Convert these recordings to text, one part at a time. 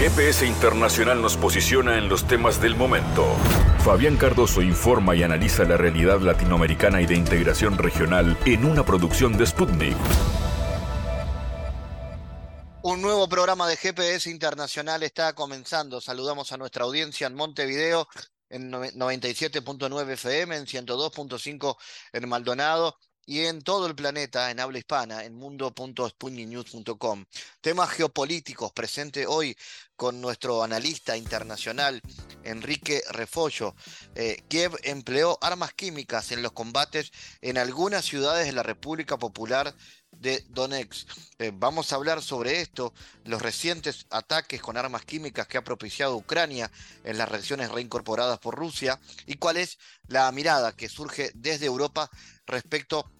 GPS Internacional nos posiciona en los temas del momento. Fabián Cardoso informa y analiza la realidad latinoamericana y de integración regional en una producción de Sputnik. Un nuevo programa de GPS Internacional está comenzando. Saludamos a nuestra audiencia en Montevideo, en 97.9 FM, en 102.5 en Maldonado y en todo el planeta en habla hispana en mundo.sputniknews.com. Temas geopolíticos presente hoy con nuestro analista internacional Enrique Refollo. Eh, Kiev empleó armas químicas en los combates en algunas ciudades de la República Popular de Donetsk. Eh, vamos a hablar sobre esto, los recientes ataques con armas químicas que ha propiciado Ucrania en las regiones reincorporadas por Rusia y cuál es la mirada que surge desde Europa respecto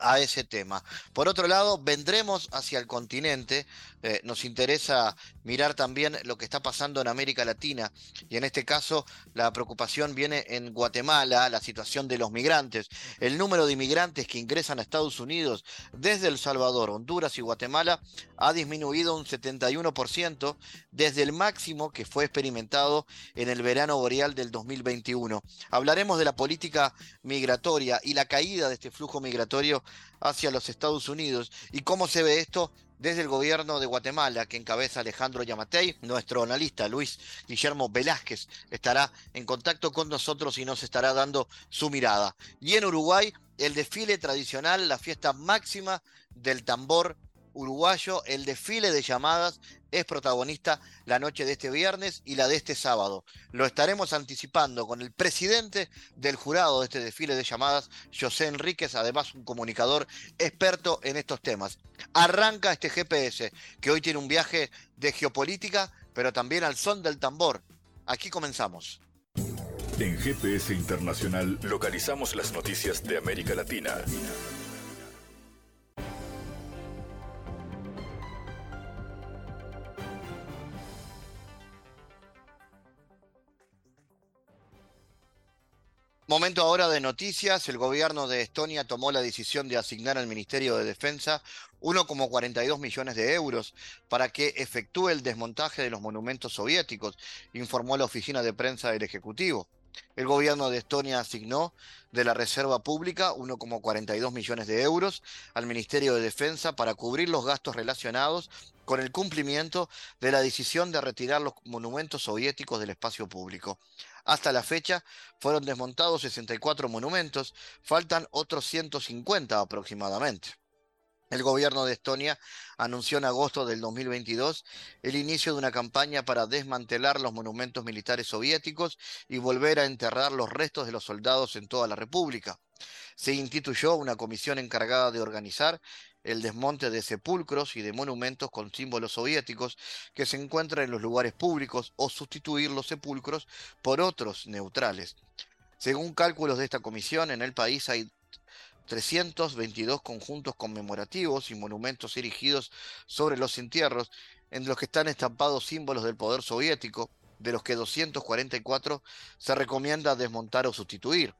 a ese tema. Por otro lado, vendremos hacia el continente. Eh, nos interesa mirar también lo que está pasando en América Latina y en este caso la preocupación viene en Guatemala, la situación de los migrantes. El número de inmigrantes que ingresan a Estados Unidos desde El Salvador, Honduras y Guatemala ha disminuido un 71% desde el máximo que fue experimentado en el verano boreal del 2021. Hablaremos de la política migratoria y la caída de este flujo migratorio hacia los Estados Unidos y cómo se ve esto desde el gobierno de Guatemala, que encabeza Alejandro Yamatei. Nuestro analista Luis Guillermo Velázquez estará en contacto con nosotros y nos estará dando su mirada. Y en Uruguay, el desfile tradicional, la fiesta máxima del tambor uruguayo, el desfile de llamadas es protagonista la noche de este viernes y la de este sábado. Lo estaremos anticipando con el presidente del jurado de este desfile de llamadas, José Enríquez, además un comunicador experto en estos temas. Arranca este GPS, que hoy tiene un viaje de geopolítica, pero también al son del tambor. Aquí comenzamos. En GPS Internacional localizamos las noticias de América Latina. Momento ahora de noticias. El gobierno de Estonia tomó la decisión de asignar al Ministerio de Defensa 1,42 millones de euros para que efectúe el desmontaje de los monumentos soviéticos, informó la oficina de prensa del Ejecutivo. El gobierno de Estonia asignó de la Reserva Pública 1,42 millones de euros al Ministerio de Defensa para cubrir los gastos relacionados con el cumplimiento de la decisión de retirar los monumentos soviéticos del espacio público. Hasta la fecha fueron desmontados 64 monumentos, faltan otros 150 aproximadamente. El gobierno de Estonia anunció en agosto del 2022 el inicio de una campaña para desmantelar los monumentos militares soviéticos y volver a enterrar los restos de los soldados en toda la República. Se instituyó una comisión encargada de organizar el desmonte de sepulcros y de monumentos con símbolos soviéticos que se encuentran en los lugares públicos o sustituir los sepulcros por otros neutrales. Según cálculos de esta comisión, en el país hay 322 conjuntos conmemorativos y monumentos erigidos sobre los entierros, en los que están estampados símbolos del poder soviético, de los que 244 se recomienda desmontar o sustituir.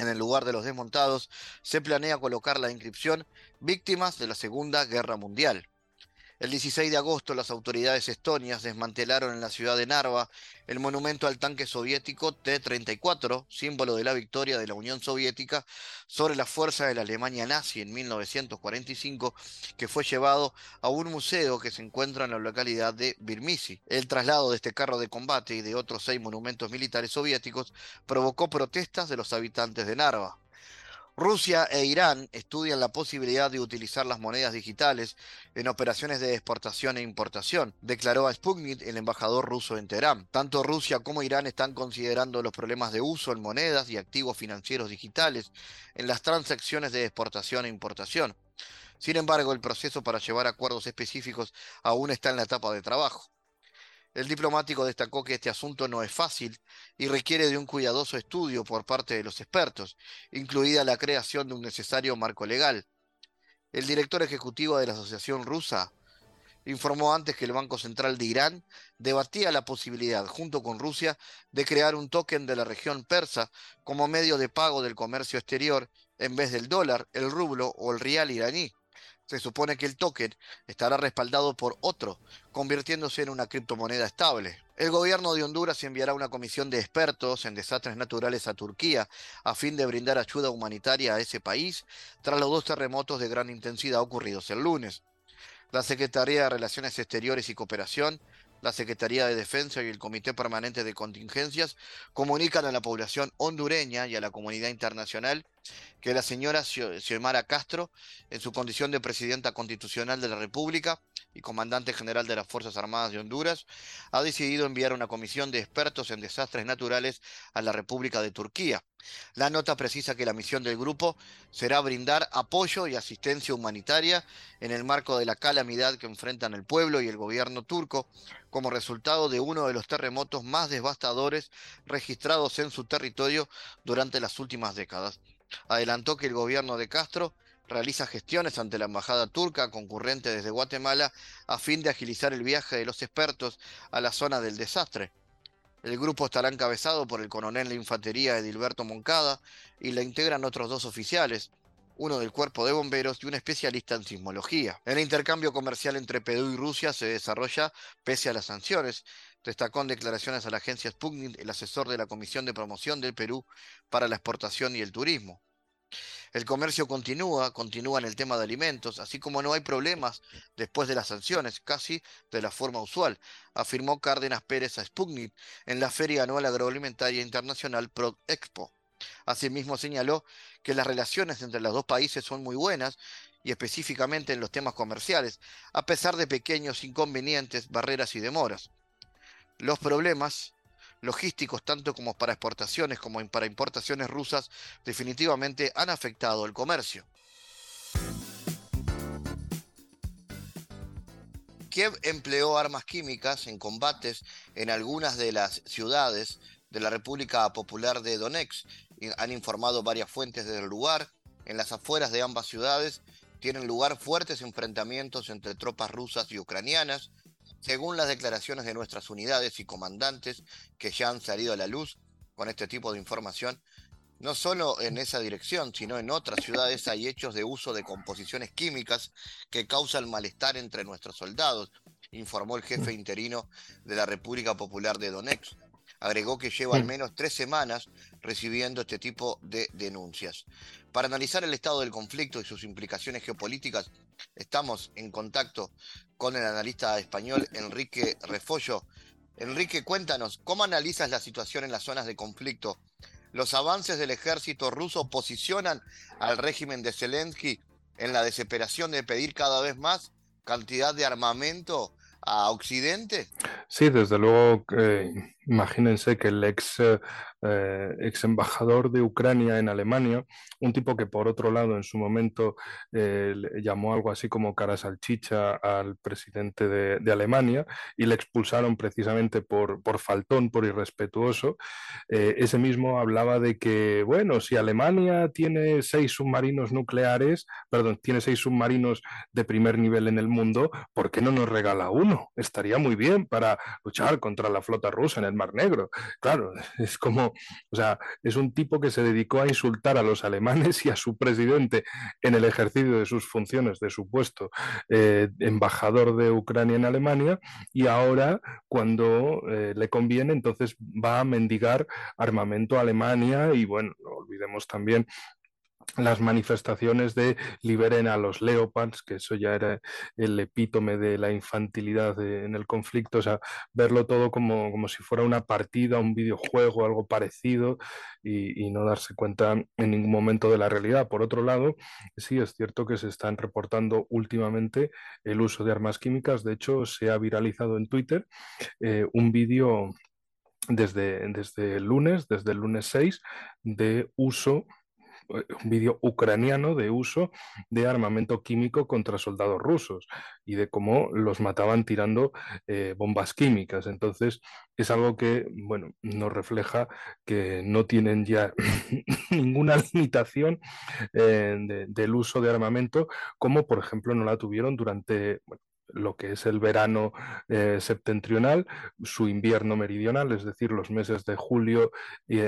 En el lugar de los desmontados se planea colocar la inscripción Víctimas de la Segunda Guerra Mundial. El 16 de agosto las autoridades estonias desmantelaron en la ciudad de Narva el monumento al tanque soviético T-34, símbolo de la victoria de la Unión Soviética sobre la fuerza de la Alemania nazi en 1945, que fue llevado a un museo que se encuentra en la localidad de Birmisi. El traslado de este carro de combate y de otros seis monumentos militares soviéticos provocó protestas de los habitantes de Narva. Rusia e Irán estudian la posibilidad de utilizar las monedas digitales en operaciones de exportación e importación, declaró a Sputnik el embajador ruso en Teherán. Tanto Rusia como Irán están considerando los problemas de uso en monedas y activos financieros digitales en las transacciones de exportación e importación. Sin embargo, el proceso para llevar acuerdos específicos aún está en la etapa de trabajo. El diplomático destacó que este asunto no es fácil y requiere de un cuidadoso estudio por parte de los expertos, incluida la creación de un necesario marco legal. El director ejecutivo de la Asociación Rusa informó antes que el Banco Central de Irán debatía la posibilidad, junto con Rusia, de crear un token de la región persa como medio de pago del comercio exterior en vez del dólar, el rublo o el rial iraní. Se supone que el token estará respaldado por otro, convirtiéndose en una criptomoneda estable. El gobierno de Honduras enviará una comisión de expertos en desastres naturales a Turquía a fin de brindar ayuda humanitaria a ese país tras los dos terremotos de gran intensidad ocurridos el lunes. La Secretaría de Relaciones Exteriores y Cooperación la Secretaría de Defensa y el Comité Permanente de Contingencias comunican a la población hondureña y a la comunidad internacional que la señora Xiomara Castro, en su condición de presidenta constitucional de la República y comandante general de las Fuerzas Armadas de Honduras, ha decidido enviar una comisión de expertos en desastres naturales a la República de Turquía. La nota precisa que la misión del grupo será brindar apoyo y asistencia humanitaria en el marco de la calamidad que enfrentan el pueblo y el gobierno turco como resultado de uno de los terremotos más devastadores registrados en su territorio durante las últimas décadas. Adelantó que el gobierno de Castro realiza gestiones ante la embajada turca concurrente desde Guatemala a fin de agilizar el viaje de los expertos a la zona del desastre. El grupo estará encabezado por el coronel de infantería Edilberto Moncada y la integran otros dos oficiales, uno del cuerpo de bomberos y un especialista en sismología. El intercambio comercial entre Perú y Rusia se desarrolla pese a las sanciones. Destacó en declaraciones a la agencia Sputnik el asesor de la Comisión de Promoción del Perú para la Exportación y el Turismo. El comercio continúa, continúa en el tema de alimentos, así como no hay problemas después de las sanciones, casi de la forma usual, afirmó Cárdenas Pérez a Sputnik en la Feria Anual Agroalimentaria Internacional Pro Expo. Asimismo señaló que las relaciones entre los dos países son muy buenas y específicamente en los temas comerciales, a pesar de pequeños inconvenientes, barreras y demoras. Los problemas logísticos, tanto como para exportaciones como para importaciones rusas, definitivamente han afectado el comercio. Kiev empleó armas químicas en combates en algunas de las ciudades de la República Popular de Donetsk han informado varias fuentes del lugar. En las afueras de ambas ciudades tienen lugar fuertes enfrentamientos entre tropas rusas y ucranianas. Según las declaraciones de nuestras unidades y comandantes que ya han salido a la luz con este tipo de información, no solo en esa dirección, sino en otras ciudades hay hechos de uso de composiciones químicas que causan malestar entre nuestros soldados, informó el jefe interino de la República Popular de Donetsk. Agregó que lleva al menos tres semanas recibiendo este tipo de denuncias. Para analizar el estado del conflicto y sus implicaciones geopolíticas, estamos en contacto con el analista español Enrique Refollo. Enrique, cuéntanos, ¿cómo analizas la situación en las zonas de conflicto? ¿Los avances del ejército ruso posicionan al régimen de Zelensky en la desesperación de pedir cada vez más cantidad de armamento a Occidente? Sí, desde luego, eh, imagínense que el ex, eh, ex embajador de Ucrania en Alemania, un tipo que por otro lado en su momento eh, llamó algo así como cara salchicha al presidente de, Alemania y le expulsaron precisamente por, por faltón, por irrespetuoso, ese mismo hablaba de que, bueno, si Alemania tiene seis submarinos nucleares, perdón, tiene seis submarinos de primer nivel en el mundo, ¿por qué no nos regala uno? Estaría muy bien para luchar contra la flota rusa en el Mar Negro. Claro, es como, o sea, es un tipo que se dedicó a insultar a los alemanes y a su presidente en el ejercicio de sus funciones de su puesto eh, embajador de Ucrania en Alemania y ahora cuando eh, le conviene entonces va a mendigar armamento a Alemania y bueno, no olvidemos también las manifestaciones de liberen a los leopards, que eso ya era el epítome de la infantilidad en el conflicto, o sea, verlo todo como, como, si fuera una partida, un videojuego, algo parecido, y, y, no darse cuenta en ningún momento de la realidad. Por otro lado, sí es cierto que se están reportando últimamente el uso de armas químicas, de hecho se ha viralizado en Twitter eh, un vídeo desde, desde el lunes, desde el lunes 6, de uso un vídeo ucraniano de uso de armamento químico contra soldados rusos y de cómo los mataban tirando eh, bombas químicas. Entonces, es algo que, bueno, nos refleja que no tienen ya ninguna limitación eh, del uso de armamento, como por ejemplo no la tuvieron durante, lo que es el verano eh, septentrional, su invierno meridional, es decir, los meses de julio,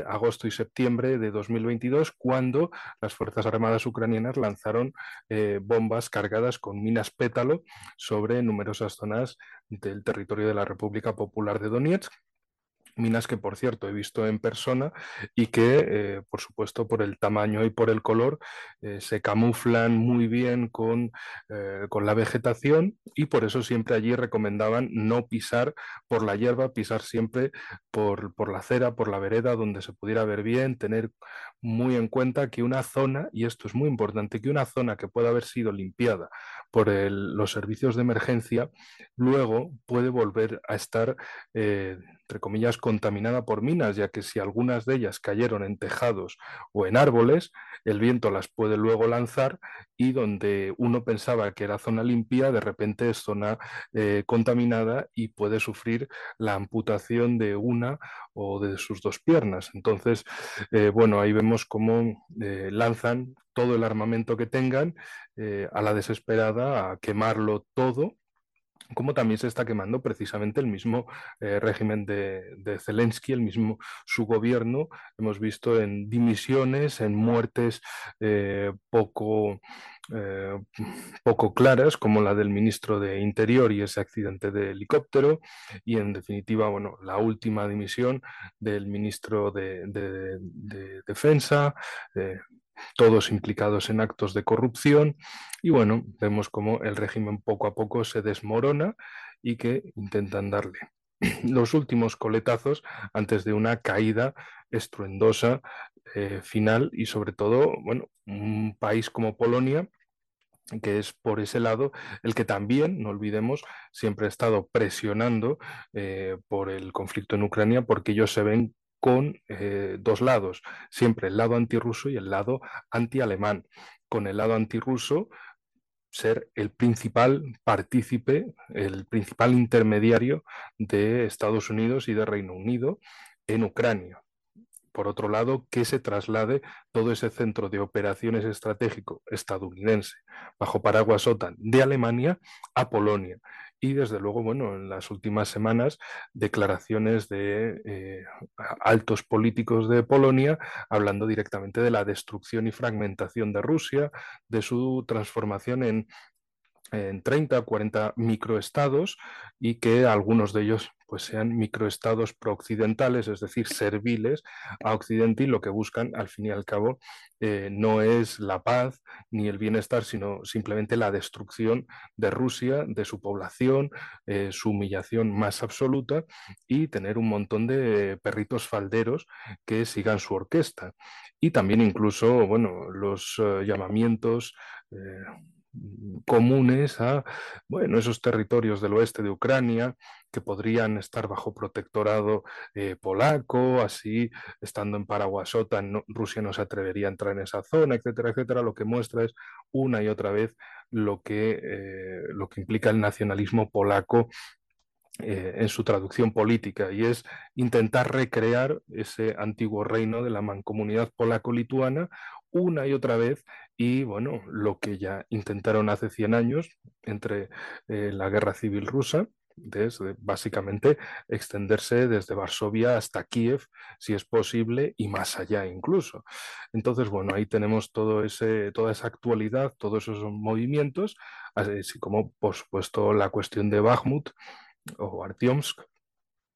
agosto y septiembre de 2022, cuando las Fuerzas Armadas ucranianas lanzaron bombas cargadas con minas pétalo sobre numerosas zonas del territorio de la República Popular de Donetsk minas que por cierto he visto en persona y que eh, por supuesto por el tamaño y por el color eh, se camuflan muy bien con, eh, con, la vegetación y por eso siempre allí recomendaban no pisar por la hierba, pisar siempre por, por la acera, por la vereda donde se pudiera ver bien, tener muy en cuenta que una zona, y esto es muy importante, que una zona que pueda haber sido limpiada por los servicios de emergencia, luego puede volver a estar entre comillas, contaminada por minas, ya que si algunas de ellas cayeron en tejados o en árboles, el viento las puede luego lanzar y donde uno pensaba que era zona limpia, de repente es zona eh, contaminada y puede sufrir la amputación de una o de sus dos piernas. Entonces, eh, bueno, ahí vemos cómo eh, lanzan todo el armamento que tengan a la desesperada a quemarlo todo como también se está quemando precisamente el mismo eh, régimen de, Zelensky, el mismo su gobierno. Hemos visto en dimisiones, en muertes eh, poco, eh, poco claras, como la del ministro de Interior y ese accidente de helicóptero, y en definitiva, bueno, la última dimisión del ministro de, de Defensa todos implicados en actos de corrupción y bueno, vemos como el régimen poco a poco se desmorona y que intentan darle los últimos coletazos antes de una caída estruendosa eh, final y sobre todo, bueno, un país como Polonia que es por ese lado el que también, no olvidemos, siempre ha estado presionando eh, por el conflicto en Ucrania porque ellos se ven con eh, dos lados, siempre el lado antirruso y el lado antialemán. Con el lado antirruso ser el principal partícipe, el principal intermediario de Estados Unidos y de Reino Unido en Ucrania por otro lado, que se traslade todo ese centro de operaciones estratégico estadounidense bajo paraguas OTAN de Alemania a Polonia. Y desde luego, bueno, en las últimas semanas, declaraciones de eh, altos políticos de Polonia hablando directamente de la destrucción y fragmentación de Rusia, de su transformación en en 30 o 40 microestados y que algunos de ellos pues sean microestados prooccidentales, es decir, serviles a Occidente y lo que buscan al fin y al cabo eh, no es la paz ni el bienestar, sino simplemente la destrucción de Rusia, de su población, eh, su humillación más absoluta y tener un montón de perritos falderos que sigan su orquesta. Y también incluso, bueno, los eh, llamamientos comunes a bueno, esos territorios del oeste de Ucrania que podrían estar bajo protectorado eh, polaco, así estando en Paraguasota, Rusia no se atrevería a entrar en esa zona, etcétera, etcétera, lo que muestra es una y otra vez lo que, eh, lo que implica el nacionalismo polaco eh, en su traducción política y es intentar recrear ese antiguo reino de la mancomunidad polaco-lituana una y otra vez y bueno, lo que ya intentaron hace 100 años entre eh, la guerra civil rusa, desde básicamente extenderse desde Varsovia hasta Kiev, si es posible, y más allá incluso. Entonces, bueno, ahí tenemos todo ese, toda esa actualidad, todos esos movimientos, así como, por supuesto, la cuestión de Bakhmut o Artyomsk,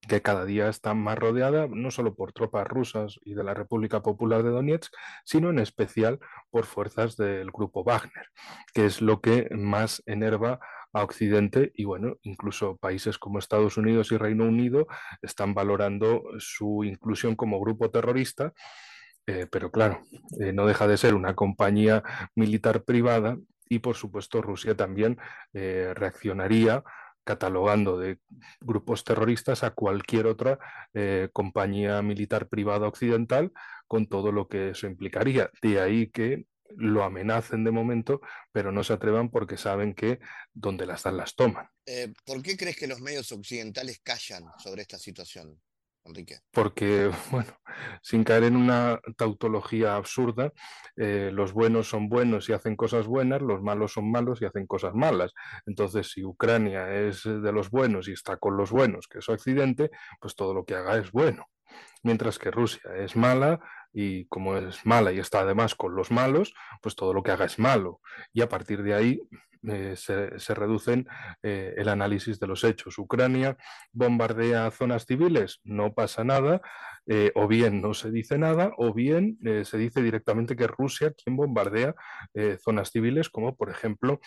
que cada día está más rodeada no solo por tropas rusas y de la República Popular de Donetsk, sino en especial por fuerzas del grupo Wagner, que es lo que más enerva a Occidente y bueno, incluso países como Estados Unidos y Reino Unido están valorando su inclusión como grupo terrorista. Eh, pero claro, eh, no deja de ser una compañía militar privada y por supuesto Rusia también eh, reaccionaría catalogando de grupos terroristas a cualquier otra eh, compañía militar privada occidental con todo lo que eso implicaría. De ahí que lo amenacen de momento, pero no se atrevan porque saben que donde las dan las toman. Eh, ¿Por qué crees que los medios occidentales callan sobre esta situación? Enrique? Porque, bueno, sin caer en una tautología absurda, eh, los buenos son buenos y hacen cosas buenas, los malos son malos y hacen cosas malas. Entonces, si Ucrania es de los buenos y está con los buenos, que es Occidente, pues todo lo que haga es bueno. Mientras que Rusia es mala y como es mala y está además con los malos, pues todo lo que haga es malo. Y a partir de ahí eh, se, reducen eh, el análisis de los hechos. Ucrania bombardea zonas civiles, no pasa nada, eh, o bien no se dice nada, o bien se dice directamente que es Rusia quien bombardea zonas civiles, como por ejemplo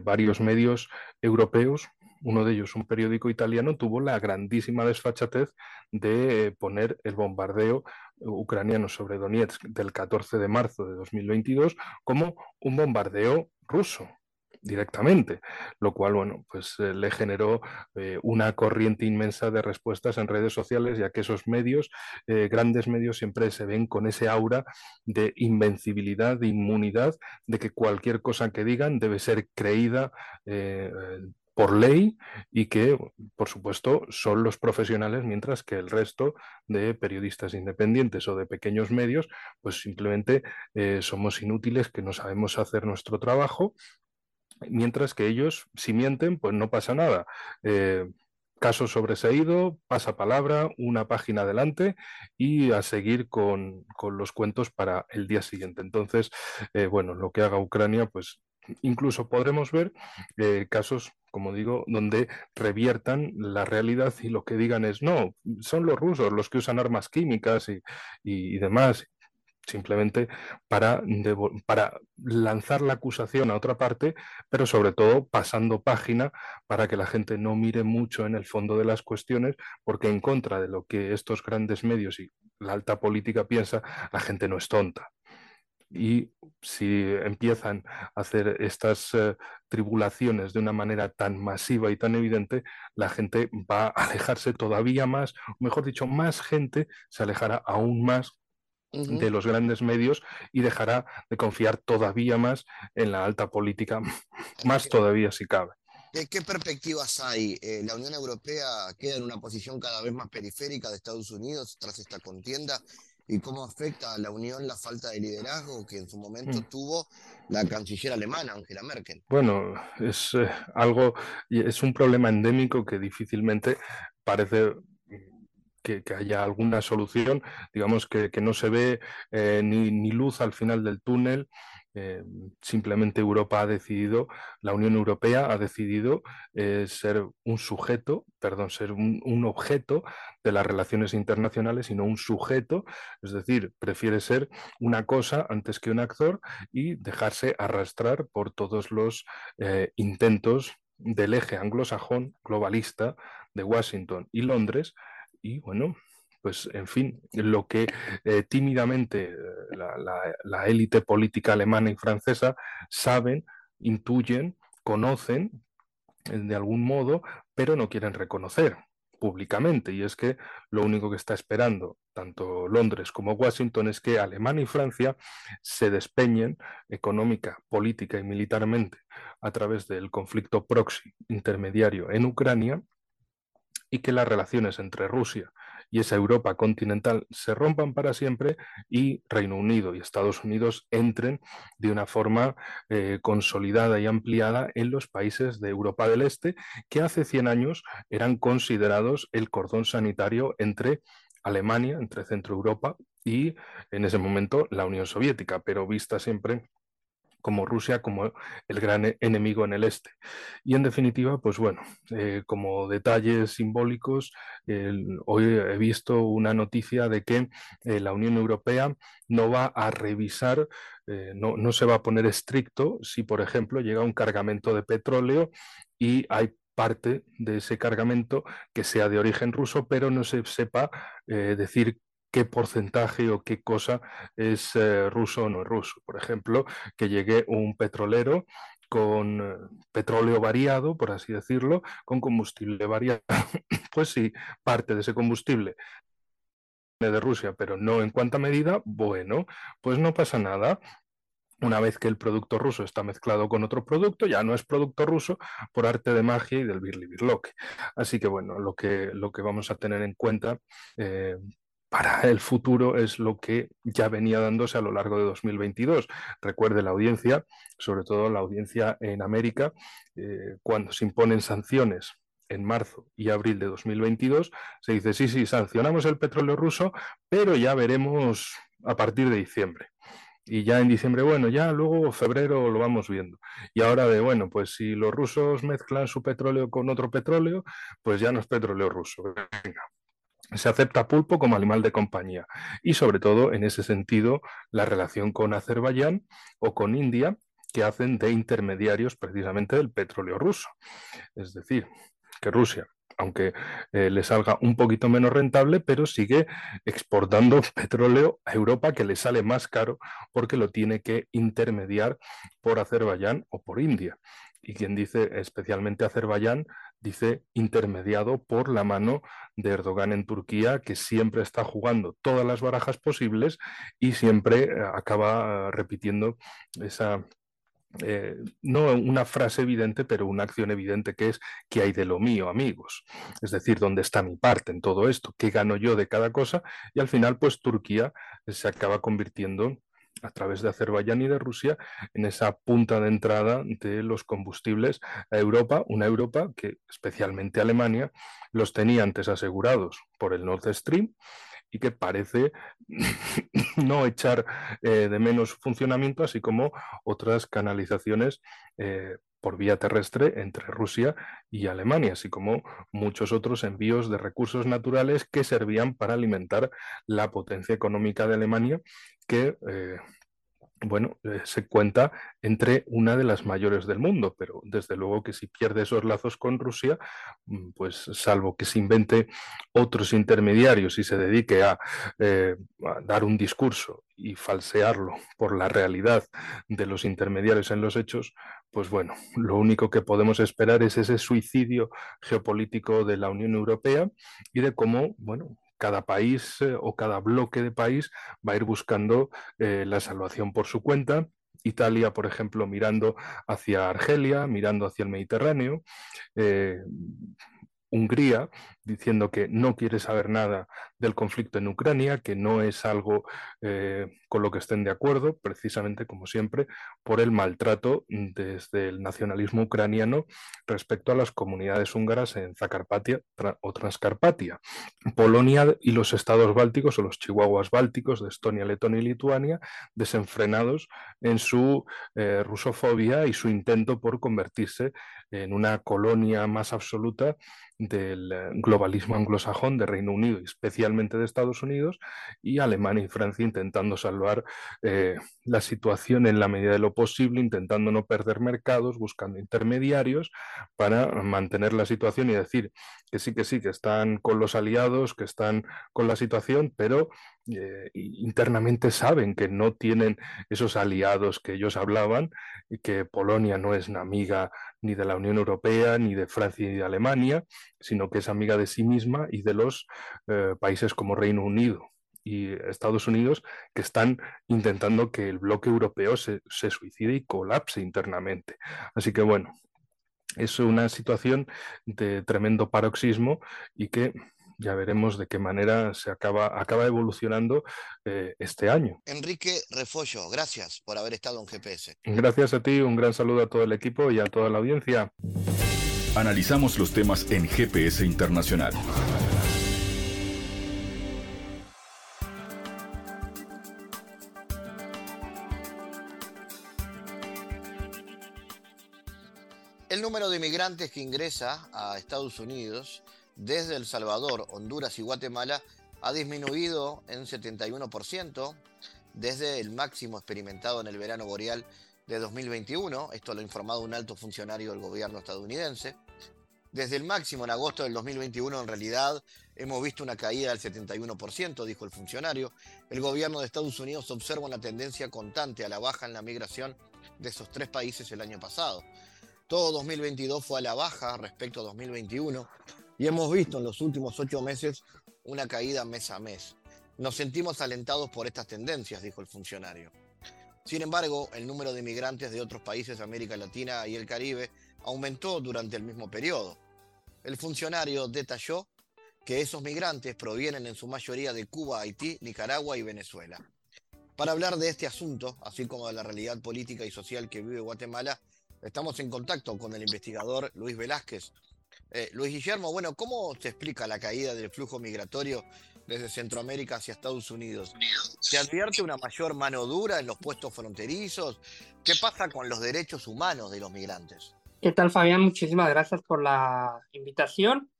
varios medios europeos uno de ellos, un periódico italiano, tuvo la grandísima desfachatez de poner el bombardeo ucraniano sobre Donetsk del 14 de marzo de 2022 como un bombardeo ruso directamente, lo cual, bueno, pues eh, le generó eh, una corriente inmensa de respuestas en redes sociales, ya que esos medios, eh, grandes medios, siempre se ven con ese aura de invencibilidad, de inmunidad, de que cualquier cosa que digan debe ser creída por ley y que, por supuesto, son los profesionales, mientras que el resto de periodistas independientes o de pequeños medios, pues simplemente somos inútiles, que no sabemos hacer nuestro trabajo, mientras que ellos, si mienten, pues no pasa nada. Eh, caso sobreseído, pasa palabra, una página adelante y a seguir con, los cuentos para el día siguiente. Entonces, eh, bueno, lo que haga Ucrania, pues incluso podremos ver casos como digo, donde reviertan la realidad y lo que digan es, no, son los rusos los que usan armas químicas y, demás, simplemente para, para lanzar la acusación a otra parte, pero sobre todo pasando página para que la gente no mire mucho en el fondo de las cuestiones, porque en contra de lo que estos grandes medios y la alta política piensa, la gente no es tonta. Y si empiezan a hacer estas eh, tribulaciones de una manera tan masiva y tan evidente, la gente va a alejarse todavía más, mejor dicho, más gente se alejará aún más de los grandes medios y dejará de confiar todavía más en la alta política, más todavía si cabe. ¿Qué, perspectivas hay? Eh, ¿La Unión Europea queda en una posición cada vez más periférica de Estados Unidos tras esta contienda? y cómo afecta a la Unión la falta de liderazgo que en su momento mm. tuvo la canciller alemana, Angela Merkel. Bueno, es eh, algo, es un problema endémico que difícilmente parece que, haya alguna solución, digamos que, no se ve eh, ni, ni, luz al final del túnel eh, simplemente Europa ha decidido, la Unión Europea ha decidido eh, ser un sujeto, perdón, ser un, objeto de las relaciones internacionales y no un sujeto, es decir, prefiere ser una cosa antes que un actor y dejarse arrastrar por todos los intentos del eje anglosajón globalista de Washington y Londres y bueno, pues en fin, lo que eh, tímidamente eh, la élite política alemana y francesa saben, intuyen, conocen eh, de algún modo, pero no quieren reconocer públicamente. Y es que lo único que está esperando tanto Londres como Washington es que Alemania y Francia se despeñen económica, política y militarmente a través del conflicto proxy intermediario en Ucrania y que las relaciones entre Rusia y esa Europa continental se rompan para siempre y Reino Unido y Estados Unidos entren de una forma eh, consolidada y ampliada en los países de Europa del Este, que hace 100 años eran considerados el cordón sanitario entre Alemania, entre Centro Europa y en ese momento la Unión Soviética, pero vista siempre como Rusia como el gran e-, enemigo en el este. Y en definitiva, pues bueno, eh, como detalles simbólicos, hoy he visto una noticia de que eh, la Unión Europea no va a revisar, eh, no, no se va a poner estricto si, por ejemplo, llega un cargamento de petróleo y hay parte de ese cargamento que sea de origen ruso, pero no se sepa decir qué porcentaje o qué cosa es eh, ruso o no es ruso. Por ejemplo, que llegue un petrolero con eh, petróleo variado, por así decirlo, con combustible variado. pues si parte de ese combustible de Rusia, pero no en cuánta medida, bueno, pues no pasa nada. una vez que el producto ruso está mezclado con otro producto, ya no es producto ruso por arte de magia y del birli birloque. Así que bueno, lo que, lo que vamos a tener en cuenta eh, para el futuro es lo que ya venía dándose a lo largo de 2022. Recuerde la audiencia, sobre todo la audiencia en América, eh, cuando se imponen sanciones en marzo y abril de 2022, se dice, sí, sí, sancionamos el petróleo ruso, pero ya veremos a partir de diciembre y ya en diciembre, bueno, ya luego febrero lo vamos viendo. Y ahora de, bueno, pues si los rusos mezclan su petróleo con otro petróleo, pues ya no es petróleo ruso. Venga. Se acepta pulpo como animal de compañía. Y sobre todo, en ese sentido, la relación con Azerbaiyán o con India, que hacen de intermediarios precisamente del petróleo ruso. Es decir, que Rusia aunque eh, le salga un poquito menos rentable, pero sigue exportando petróleo a Europa que le sale más caro porque lo tiene que intermediar por Azerbaiyán o por India. Y quien dice especialmente Azerbaiyán, dice intermediado por la mano de Erdogan en Turquía, que siempre está jugando todas las barajas posibles y siempre eh, acaba repitiendo esa eh, no una frase evidente, pero una acción evidente que es ¿qué hay de lo mío, amigos? Es decir, ¿dónde está mi parte en todo esto? ¿Qué gano yo de cada cosa? Y al final, pues Turquía se acaba convirtiendo a través de Azerbaiyán y de Rusia en esa punta de entrada de los combustibles a Europa, una Europa que especialmente Alemania los tenía antes asegurados por el Nord Stream y que parece no echar eh, de menos funcionamiento, así como otras canalizaciones eh, por vía terrestre entre Rusia y Alemania, así como muchos otros envíos de recursos naturales que servían para alimentar la potencia económica de Alemania, que eh, bueno, eh, se cuenta entre una de las mayores del mundo, pero desde luego que si pierde esos lazos con Rusia, mm, pues salvo que se invente otros intermediarios y se dedique eh, a, dar un discurso y falsearlo por la realidad de los intermediarios en los hechos, pues bueno, lo único que podemos esperar es ese suicidio geopolítico de la Unión Europea y de cómo, bueno, cada país eh, o cada bloque de país va a ir buscando eh, la salvación por su cuenta. Italia, por ejemplo, mirando hacia Argelia, mirando hacia el Mediterráneo. Eh, Hungría diciendo que no quiere saber nada del conflicto en Ucrania, que no es algo con lo que estén de acuerdo, precisamente como siempre, por el maltrato desde el nacionalismo ucraniano respecto a las comunidades húngaras en Zacarpatia o Transcarpatia. Polonia y los estados bálticos o los chihuahuas bálticos de Estonia, Letonia y Lituania desenfrenados en su eh, rusofobia y su intento por convertirse en una colonia más absoluta del eh, globalismo anglosajón de Reino Unido y especialmente de Estados Unidos y Alemania y Francia intentando salvar eh, la situación en la medida de lo posible, intentando no perder mercados, buscando intermediarios para mantener la situación y decir que sí, que sí, que están con los aliados, que están con la situación, pero eh, internamente saben que no tienen esos aliados que ellos hablaban, y que Polonia no es una amiga ni de la Unión Europea, ni de Francia, ni de Alemania, sino que es amiga de sí misma y de los eh, países como Reino Unido y Estados Unidos que están intentando que el bloque europeo se, se suicide y colapse internamente. Así que bueno, es una situación de tremendo paroxismo y que ya veremos de qué manera se acaba, acaba evolucionando eh, este año. Enrique Refollo, gracias por haber estado en GPS. Gracias a ti, un gran saludo a todo el equipo y a toda la audiencia. Analizamos los temas en GPS Internacional. Número de inmigrantes que ingresa a Estados Unidos desde El Salvador, Honduras y Guatemala ha disminuido en 71% desde el máximo experimentado en el verano boreal de 2021. Esto lo ha informado un alto funcionario del gobierno estadounidense. Desde el máximo en agosto del 2021, en realidad, hemos visto una caída del 71%, dijo el funcionario. El gobierno de Estados Unidos observa una tendencia constante a la baja en la migración de esos tres países el año pasado. Todo 2022 fue a la baja respecto a 2021 y hemos visto en los últimos ocho meses una caída mes a mes. Nos sentimos alentados por estas tendencias, dijo el funcionario. Sin embargo, el número de inmigrantes de otros países de América Latina y el Caribe aumentó durante el mismo periodo. El funcionario detalló que esos migrantes provienen en su mayoría de Cuba, Haití, Nicaragua y Venezuela. Para hablar de este asunto, así como de la realidad política y social que vive Guatemala, estamos en contacto con el investigador Luis Velázquez. Eh, Luis Guillermo, bueno, ¿cómo se explica la caída del flujo migratorio desde Centroamérica hacia Estados Unidos. ¿Se advierte una mayor mano dura en los puestos fronterizos? ¿Qué pasa con los derechos humanos de los migrantes? ¿Qué tal, Fabián? Muchísimas gracias por la invitación.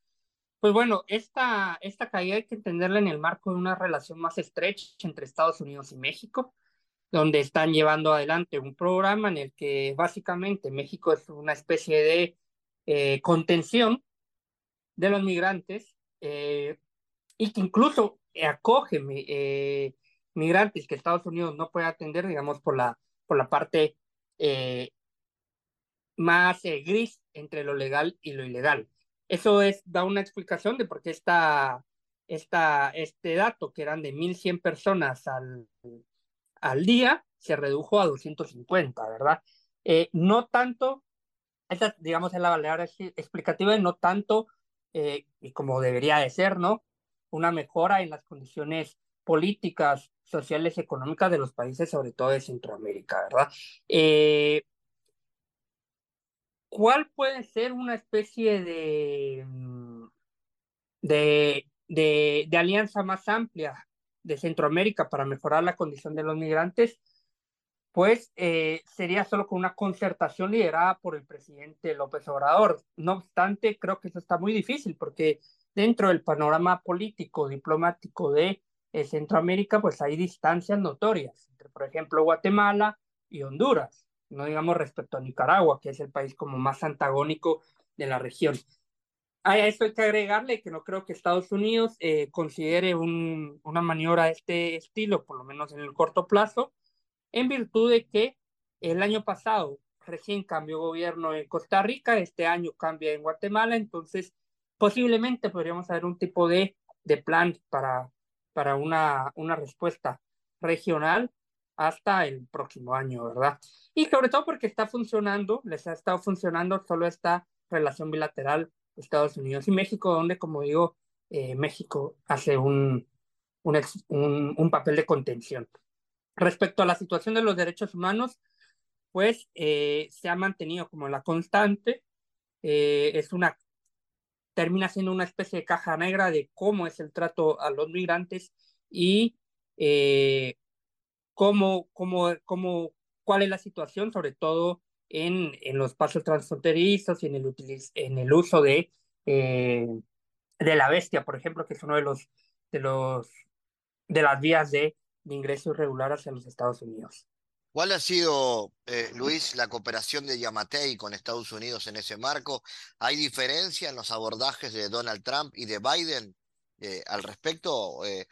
Pues bueno, esta, esta caída hay que entenderla en el marco de una relación más estrecha entre Estados Unidos y México, donde están llevando adelante un programa en el que básicamente México es una especie de eh, contención de los migrantes, eh, y que incluso acoge eh, migrantes que Estados Unidos no puede atender, digamos, por la, por la parte más gris entre lo legal y lo ilegal. Eso es, da una explicación de por qué esta, esta, este dato, que eran de 1.100 personas al, al día, se redujo a 250, ¿verdad? no tanto, esa, digamos, es la palabra explicativa, no tanto, y como debería de ser, ¿no? una mejora en las condiciones políticas, sociales, económicas de los países, sobre todo de Centroamérica, ¿verdad? Eh, ¿Cuál puede ser una especie de, mm, de, de alianza más amplia de Centroamérica para mejorar la condición de los migrantes? pues eh, sería solo con una concertación liderada por el presidente López Obrador. No obstante, creo que eso está muy difícil porque dentro del panorama político, diplomático de eh, Centroamérica, pues hay distancias notorias entre, por ejemplo, Guatemala y Honduras, no digamos respecto a Nicaragua, que es el país como más antagónico de la región. A esto hay que agregarle que no creo que Estados Unidos eh, considere un, una maniobra de este estilo, por lo menos en el corto plazo, en virtud de que el año pasado recién cambió gobierno en Costa Rica, este año cambia en Guatemala, entonces posiblemente podríamos haber un tipo de, de plan para, para una, una respuesta regional hasta el próximo año, ¿verdad? Y sobre todo porque está funcionando, les ha estado funcionando solo esta relación bilateral Estados Unidos y México, donde, como digo, eh, México hace un, un, un, papel de contención. Respecto a la situación de los derechos humanos, pues eh, se ha mantenido como la constante, eh, es una termina siendo una especie de caja negra de cómo es el trato a los migrantes y eh, cómo, cómo, cómo, cuál es la situación, sobre todo en, en los pasos transfronterizos y en el, en el uso de, eh, de la bestia, por ejemplo, que es uno de los de los de las vías de, de ingreso irregular hacia los Estados Unidos. ¿Cuál ha sido, eh, Luis, la cooperación de Yamatei con Estados Unidos en ese marco? ¿Hay diferencia en los abordajes de Donald Trump y de Biden eh, al respecto? Eh,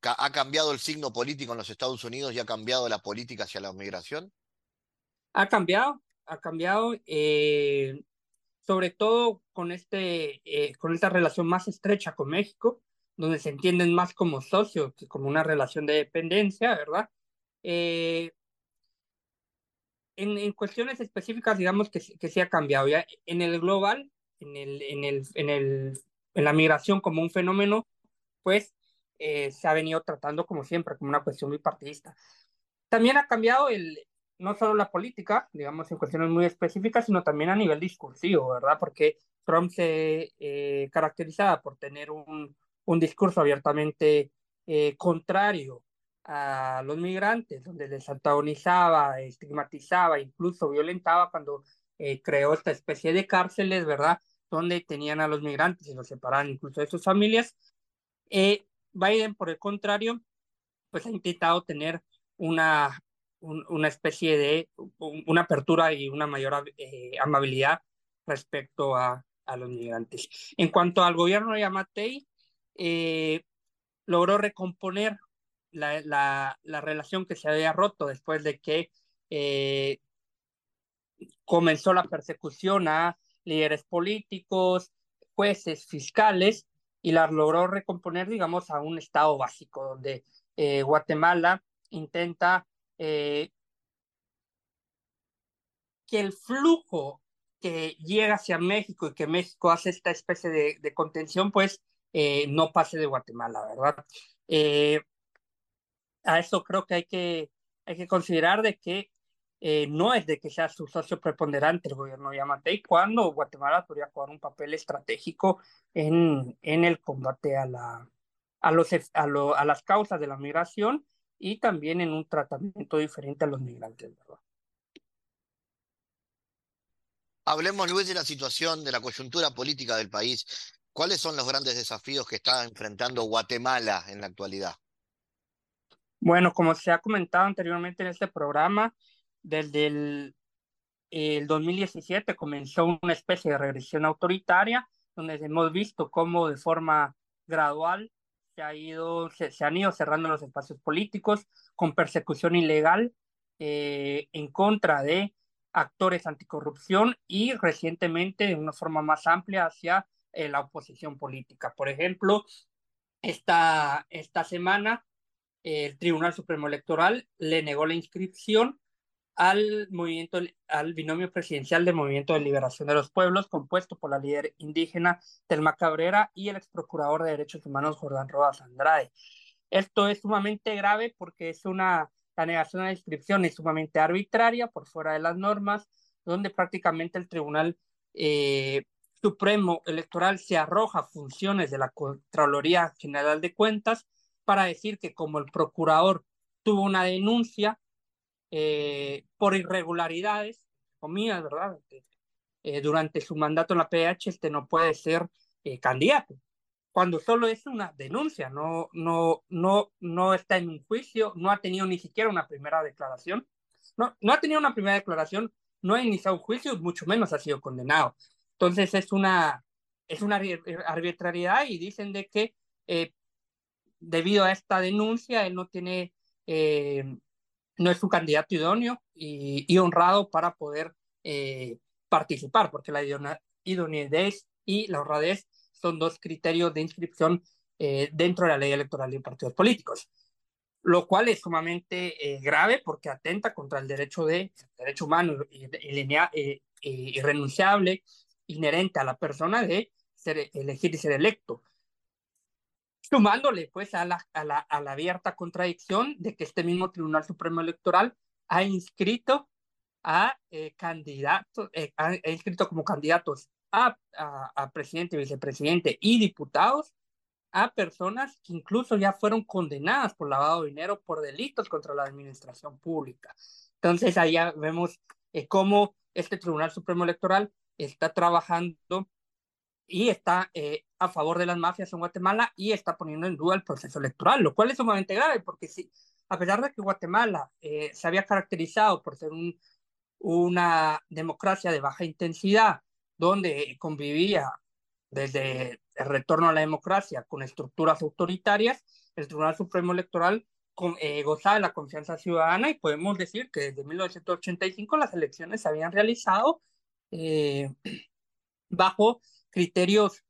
¿Ha cambiado el signo político en los Estados Unidos y ha cambiado la política hacia la migración? Ha cambiado, ha cambiado, sobre todo con, este, con esta relación más estrecha con México, donde se entienden más como socios que como una relación de dependencia, ¿verdad? en, en, cuestiones específicas, digamos que, que sí ha cambiado. Ya en el global, en, el, en, el, en, el, en la migración como un fenómeno, pues eh, se ha venido tratando como siempre, como una cuestión bipartidista. También ha cambiado el, no solo la política, digamos, en cuestiones muy específicas, sino también a nivel discursivo, ¿verdad? Porque Trump se eh, caracterizaba por tener un, un discurso abiertamente eh, contrario a los migrantes, donde les antagonizaba, estigmatizaba, incluso violentaba cuando eh, creó esta especie de cárceles, ¿verdad? Donde tenían a los migrantes y los separaban incluso de sus familias. Eh, Biden, por el contrario, pues ha intentado tener una, una especie de, una apertura y una mayor eh, amabilidad respecto a, a los migrantes. En cuanto al gobierno de Yamatei, logró recomponer la, la, relación que se había roto después de que eh, comenzó la persecución a líderes políticos, jueces, fiscales, y la logró recomponer, digamos, a un estado básico, donde eh, Guatemala intenta eh, que el flujo que llega hacia México y que México hace esta especie de, contención, pues eh, no pase de Guatemala, ¿verdad? Eh, a eso creo que hay que, hay que considerar de que no es de que sea su socio preponderante el gobierno de Yamatei, cuando Guatemala podría jugar un papel estratégico en, en el combate a, la, a, los, a, lo, a las causas de la migración y también en un tratamiento diferente a los migrantes, ¿verdad? Hablemos, Luis, de la situación, de la coyuntura política del país. ¿Cuáles son los grandes desafíos que está enfrentando Guatemala en la actualidad? Bueno, como se ha comentado anteriormente en este programa, desde el, el 2017 comenzó una especie de regresión autoritaria, donde hemos visto cómo de forma gradual se, ha ido, se, han ido cerrando los espacios políticos con persecución ilegal eh, en contra de actores anticorrupción y recientemente de una forma más amplia hacia eh, la oposición política. Por ejemplo, esta, esta semana el Tribunal Supremo Electoral le negó la inscripción al movimiento, al binomio presidencial del Movimiento de Liberación de los Pueblos, compuesto por la líder indígena Telma Cabrera y el ex procurador de Derechos Humanos Jordán Rodas Andrade. Esto es sumamente grave porque es una, la negación de la inscripción es sumamente arbitraria, por fuera de las normas, donde prácticamente el Tribunal eh, Supremo Electoral se arroja funciones de la Contraloría General de Cuentas para decir que como el procurador tuvo una denuncia eh, por irregularidades, comillas, ¿verdad? Eh, durante su mandato en la PH, este no puede ser eh, candidato. Cuando solo es una denuncia, no, no, no, no está en un juicio, no ha tenido ni siquiera una primera declaración, no, no ha tenido una primera declaración, no ha iniciado un juicio, mucho menos ha sido condenado. Entonces es una, es una arbitrariedad y dicen de que debido a esta denuncia él no tiene eh, no es un candidato idóneo y, honrado para poder eh, participar, porque la idoneidad y la honradez son dos criterios de inscripción eh, dentro de la ley electoral de partidos políticos, lo cual es sumamente eh, grave porque atenta contra el derecho, de, derecho humano irrenunciable, inherente a la persona de ser, elegir y ser electo sumándole pues a la, a la, a la abierta contradicción de que este mismo Tribunal Supremo Electoral ha inscrito a eh, candidatos, eh, ha, inscrito como candidatos a, a, a, presidente, vicepresidente y diputados a personas que incluso ya fueron condenadas por lavado de dinero por delitos contra la administración pública. Entonces, ahí vemos eh, cómo este Tribunal Supremo Electoral está trabajando y está eh, a favor de las mafias en Guatemala y está poniendo en duda el proceso electoral, lo cual es sumamente grave, porque si, a pesar de que Guatemala eh, se había caracterizado por ser un, una democracia de baja intensidad, donde convivía desde el retorno a la democracia con estructuras autoritarias, el Tribunal Supremo Electoral con, eh, gozaba de la confianza ciudadana y podemos decir que desde 1985 las elecciones se habían realizado eh, bajo criterios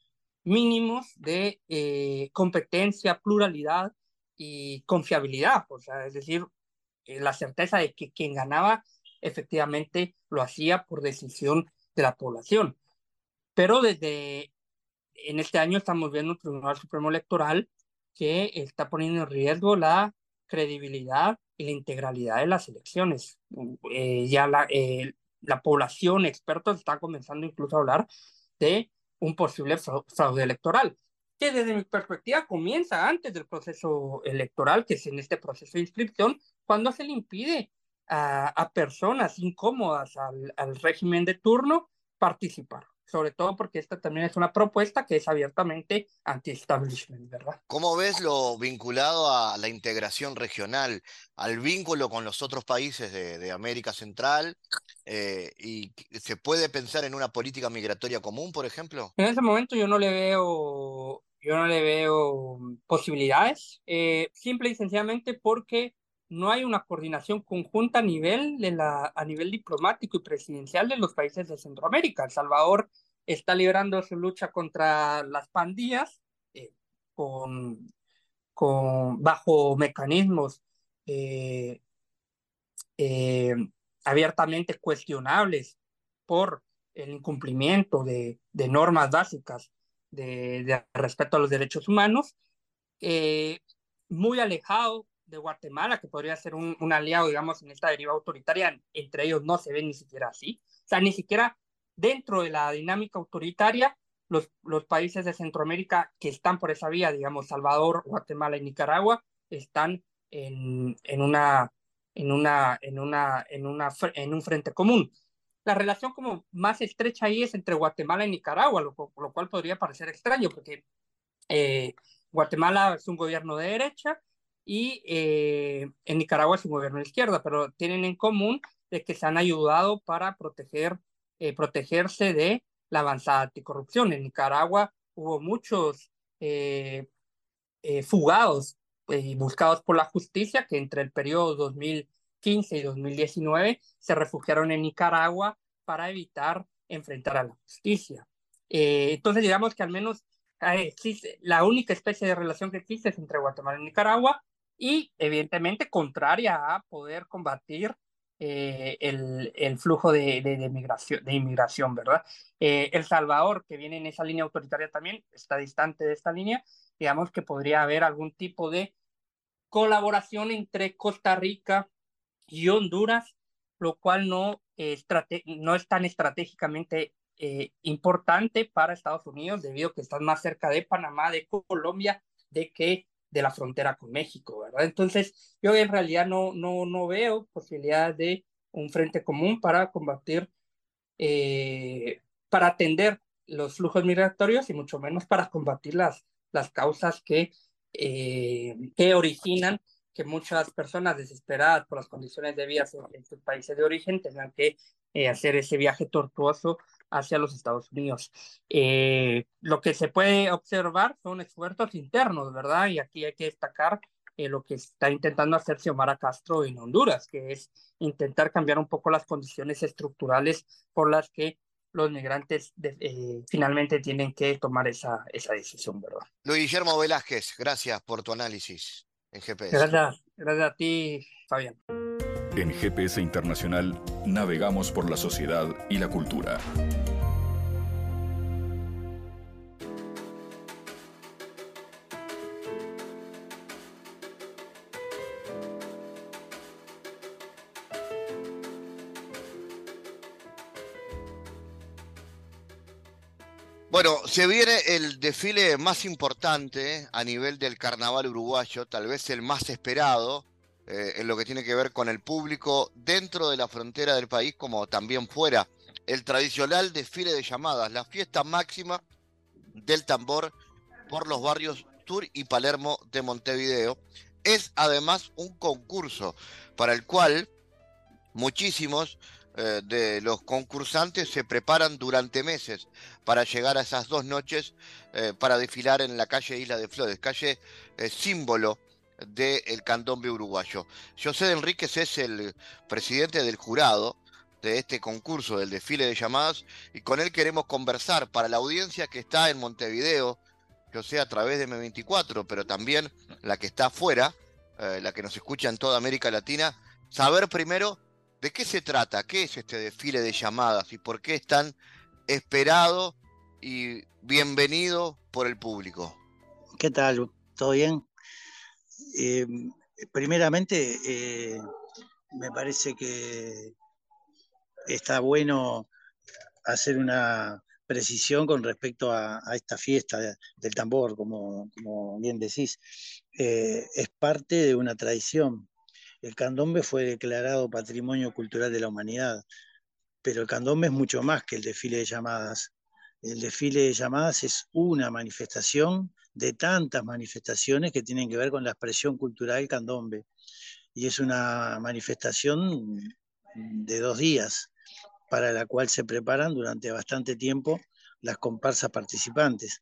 mínimos de eh, competencia, pluralidad y confiabilidad, o sea, es decir, eh, la certeza de que quien ganaba efectivamente lo hacía por decisión de la población. Pero desde en este año estamos viendo un Tribunal Supremo Electoral que está poniendo en riesgo la credibilidad y la integralidad de las elecciones. Eh, ya la, la población, expertos, están comenzando incluso a hablar de un posible fraude electoral, que desde mi perspectiva comienza antes del proceso electoral, que es en este proceso de inscripción, cuando se le impide a, personas incómodas al régimen de turno participar sobre todo porque esta también es una propuesta que es abiertamente anti-establishment, ¿verdad? ¿Cómo ves lo vinculado a la integración regional, al vínculo con los otros países de, de América Central? Eh, ¿Y se puede pensar en una política migratoria común, por ejemplo? En ese momento yo no le veo, yo no le veo posibilidades, eh, simple y sencillamente porque no hay una coordinación conjunta a nivel, de la, a nivel diplomático y presidencial de los países de Centroamérica. El Salvador está liderando su lucha contra las pandillas eh, con, con, bajo mecanismos eh, eh, abiertamente cuestionables por el incumplimiento de, de normas básicas de, de, respeto a los derechos humanos, muy alejado de Guatemala, que podría ser un, un, aliado, digamos, en esta deriva autoritaria, entre ellos no se ve ni siquiera así. O sea, ni siquiera dentro de la dinámica autoritaria, los, los países de Centroamérica que están por esa vía, digamos, Salvador, Guatemala y Nicaragua, están en, en, una, en, una, en, una, en, una, en un frente común. La relación como más estrecha ahí es entre Guatemala y Nicaragua, lo, lo cual podría parecer extraño, porque eh, Guatemala es un gobierno de derecha y eh, en Nicaragua es un gobierno de izquierda, pero tienen en común de que se han ayudado para proteger, eh, protegerse de la avanzada anticorrupción. En Nicaragua hubo muchos eh, eh, fugados y buscados por la justicia que entre el periodo 2015 y 2019 se refugiaron en Nicaragua para evitar enfrentar a la justicia. entonces digamos que al menos existe, la única especie de relación que existe es entre Guatemala y Nicaragua y evidentemente contraria a poder combatir eh, el, el, flujo de, de, migración, de inmigración, ¿verdad? Eh, el Salvador, que viene en esa línea autoritaria también, está distante de esta línea, digamos que podría haber algún tipo de colaboración entre Costa Rica y Honduras, lo cual no, eh, no es tan estratégicamente eh, importante para Estados Unidos debido a que están más cerca de Panamá, de Colombia, de que de la frontera con México, ¿verdad? Entonces, yo en realidad no, no, no veo posibilidad de un frente común para combatir, eh, para atender los flujos migratorios y mucho menos para combatir las, las causas que, eh, que originan que muchas personas desesperadas por las condiciones de vida en, sus países de origen tengan que eh, hacer ese viaje tortuoso hacia los Estados Unidos. Eh, lo que se puede observar son esfuerzos internos, ¿verdad? Y aquí hay que destacar eh, lo que está intentando hacer Xiomara Castro en Honduras, que es intentar cambiar un poco las condiciones estructurales por las que los migrantes de, eh, finalmente tienen que tomar esa, esa decisión, ¿verdad? Luis Guillermo Velázquez, gracias por tu análisis en GPS. Gracias, gracias a ti, Fabián. En GPS Internacional navegamos por la sociedad y la cultura. Bueno, se viene el desfile más importante a nivel del carnaval uruguayo, tal vez el más esperado, eh, en lo que tiene que ver con el público dentro de la frontera del país como también fuera. El tradicional desfile de llamadas, la fiesta máxima del tambor por los barrios Tur y Palermo de Montevideo. Es además un concurso para el cual muchísimos eh, de los concursantes se preparan durante meses para llegar a esas dos noches eh, para desfilar en la calle Isla de Flores, calle símbolo del candombe uruguayo. José de Enríquez es el presidente del jurado de este concurso del desfile de llamadas y con él queremos conversar para la audiencia que está en Montevideo, yo sé a través de M24, pero también la que está afuera, eh, la que nos escucha en toda América Latina, saber primero de qué se trata, qué es este desfile de llamadas y por qué es tan esperado y bienvenido por el público. ¿Qué tal? ¿Todo bien? Eh, primeramente, eh, me parece que está bueno hacer una precisión con respecto a, esta fiesta del tambor, como, como bien decís. Eh, es parte de una tradición. El candombe fue declarado Patrimonio Cultural de la Humanidad, pero el candombe es mucho más que el desfile de llamadas. El desfile de llamadas es una manifestación de tantas manifestaciones que tienen que ver con la expresión cultural candombe. Y es una manifestación de dos días, para la cual se preparan durante bastante tiempo las comparsas participantes.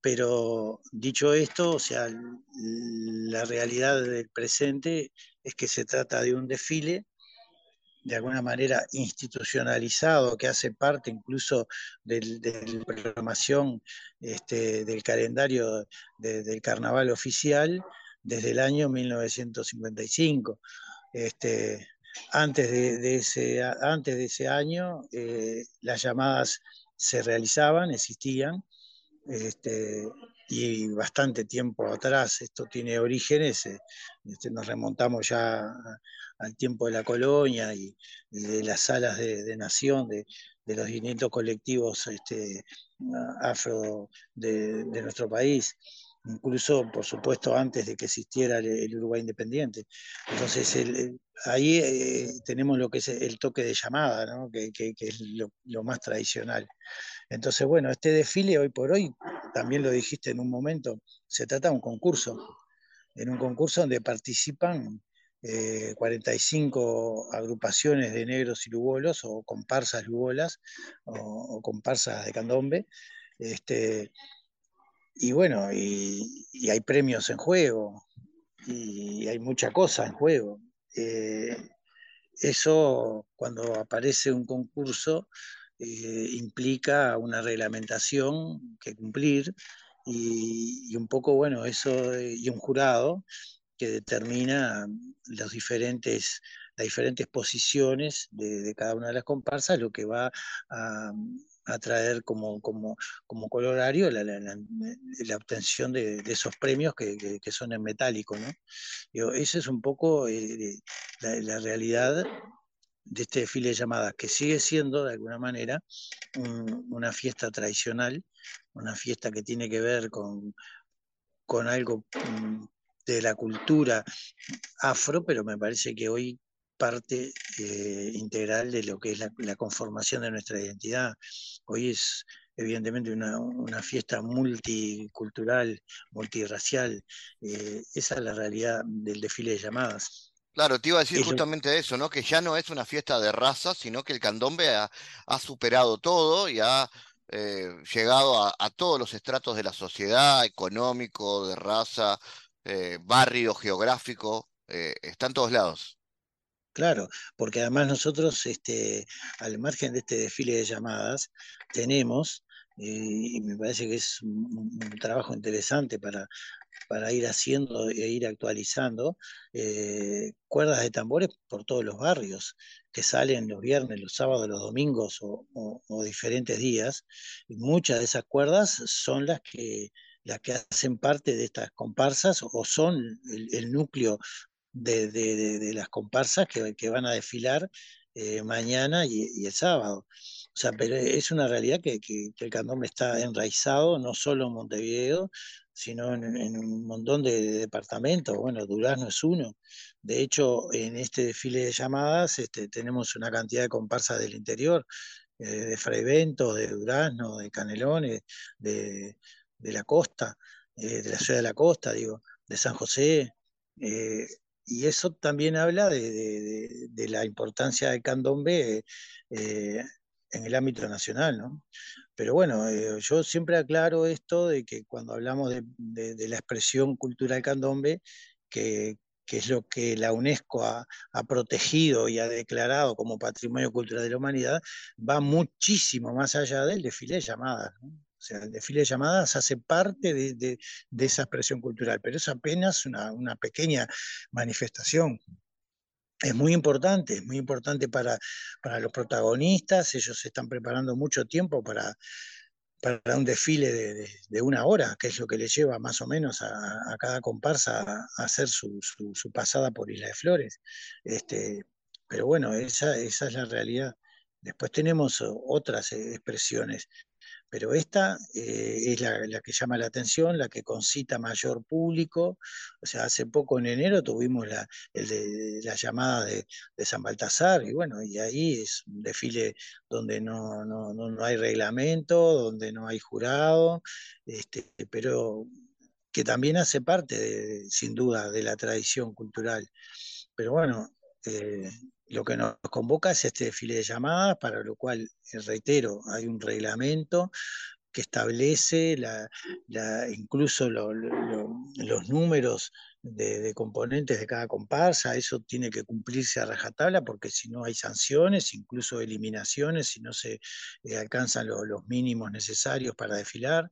Pero dicho esto, o sea, la realidad del presente es que se trata de un desfile de alguna manera institucionalizado, que hace parte incluso de la programación este, del calendario de, del carnaval oficial desde el año 1955. Este, antes de, ese, antes de ese año eh, las llamadas se realizaban, existían, este, y bastante tiempo atrás. Esto tiene orígenes, eh, nos remontamos ya al tiempo de la colonia y, de las salas de, nación, de, los distintos colectivos este, afro de, nuestro país incluso por supuesto antes de que existiera el, Uruguay independiente. Entonces ahí eh, tenemos lo que es el toque de llamada, que, es lo, más tradicional. Entonces, bueno, este desfile hoy por hoy, también lo dijiste en un momento, se trata de un concurso, en un concurso donde participan 45 eh, agrupaciones de negros y lugolos, o comparsas lugolas, o, comparsas de candombe. Este, y bueno, y, hay premios en juego, y hay mucha cosa en juego. Eh, eso, cuando aparece un concurso, eh, implica una reglamentación que cumplir y, un poco, bueno, eso, y un jurado que determina los diferentes, las diferentes posiciones de, cada una de las comparsas, lo que va a, traer como, como, como colorario la, la, obtención de, esos premios que, que, son en metálico. ¿no? esa es un poco eh, la, realidad de este desfile de llamadas, que sigue siendo de alguna manera una fiesta tradicional, una fiesta que tiene que ver con, con algo mm, de la cultura afro, pero me parece que hoy parte eh, integral de lo que es la, conformación de nuestra identidad. Hoy es evidentemente una, una fiesta multicultural, multirracial. Eh, esa es la realidad del desfile de llamadas. Claro, te iba a decir justamente eso, ¿no? Que ya no es una fiesta de raza, sino que el candombe ha, superado todo y ha eh, llegado a, todos los estratos de la sociedad, económico, de raza, eh, barrio, geográfico, eh, está en todos lados. Claro, porque además nosotros, este, al margen de este desfile de llamadas, tenemos, y me parece que es un trabajo interesante para, para ir haciendo e ir actualizando eh, cuerdas de tambores por todos los barrios que salen los viernes, los sábados, los domingos o, diferentes días. Y muchas de esas cuerdas son las que, las que hacen parte de estas comparsas o son el, núcleo de, las comparsas que, van a desfilar eh, mañana y, el sábado. O sea, pero es una realidad que, que, el candombe está enraizado, no solo en Montevideo, sino en, un montón de, departamentos. Bueno, Durazno es uno. De hecho, en este desfile de llamadas este, tenemos una cantidad de comparsas del interior, eh, de Freivento, de Durazno, de Canelones, de, la costa, eh, de la ciudad de la costa, digo, de San José. Eh, y eso también habla de, la importancia del candombe en el ámbito nacional, ¿no? Pero bueno, eh, yo siempre aclaro esto de que cuando hablamos de, la expresión cultural candombe, que, es lo que la UNESCO ha, protegido y ha declarado como patrimonio cultural de la humanidad, va muchísimo más allá del desfile de llamadas. Sea, el desfile de llamadas hace parte de, esa expresión cultural, pero es apenas una, una pequeña manifestación es muy importante, es muy importante para, los protagonistas, ellos se están preparando mucho tiempo para, un desfile de, una hora, que es lo que le lleva más o menos a, cada comparsa a, hacer su, pasada por Isla de Flores. Este, pero bueno, esa es la realidad. Después tenemos otras expresiones pero esta eh, es la, que llama la atención, la que concita mayor público. O sea, hace poco en enero tuvimos la, el de, la llamada de, San Baltasar, y bueno, y ahí es un desfile donde no, no, hay reglamento, donde no hay jurado, este, pero que también hace parte, sin duda, de la tradición cultural. Pero bueno, eh, lo que nos convoca es este desfile de llamadas, para lo cual, eh, reitero, hay un reglamento que establece la, incluso los números de, componentes de cada comparsa, eso tiene que cumplirse a rajatabla porque si no hay sanciones, incluso eliminaciones, si no se eh, alcanzan los mínimos necesarios para desfilar.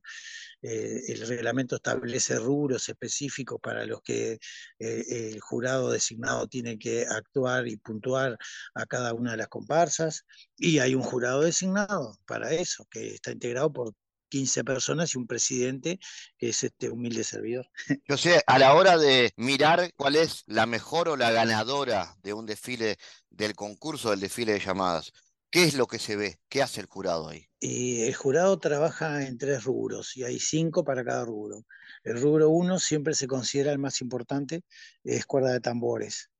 Eh, el reglamento establece rubros específicos para los que eh, el jurado designado tiene que actuar y puntuar a cada una de las comparsas, y hay un jurado designado para eso, que está integrado por 15 personas y un presidente que es este humilde servidor. Yo sé, a la hora de mirar cuál es la mejor o la ganadora de un desfile del concurso del desfile de llamadas, ¿qué es lo que se ve? ¿Qué hace el jurado ahí? Y el jurado trabaja en tres rubros y hay cinco para cada rubro. El rubro uno siempre se considera el más importante, es cuerda de tambores.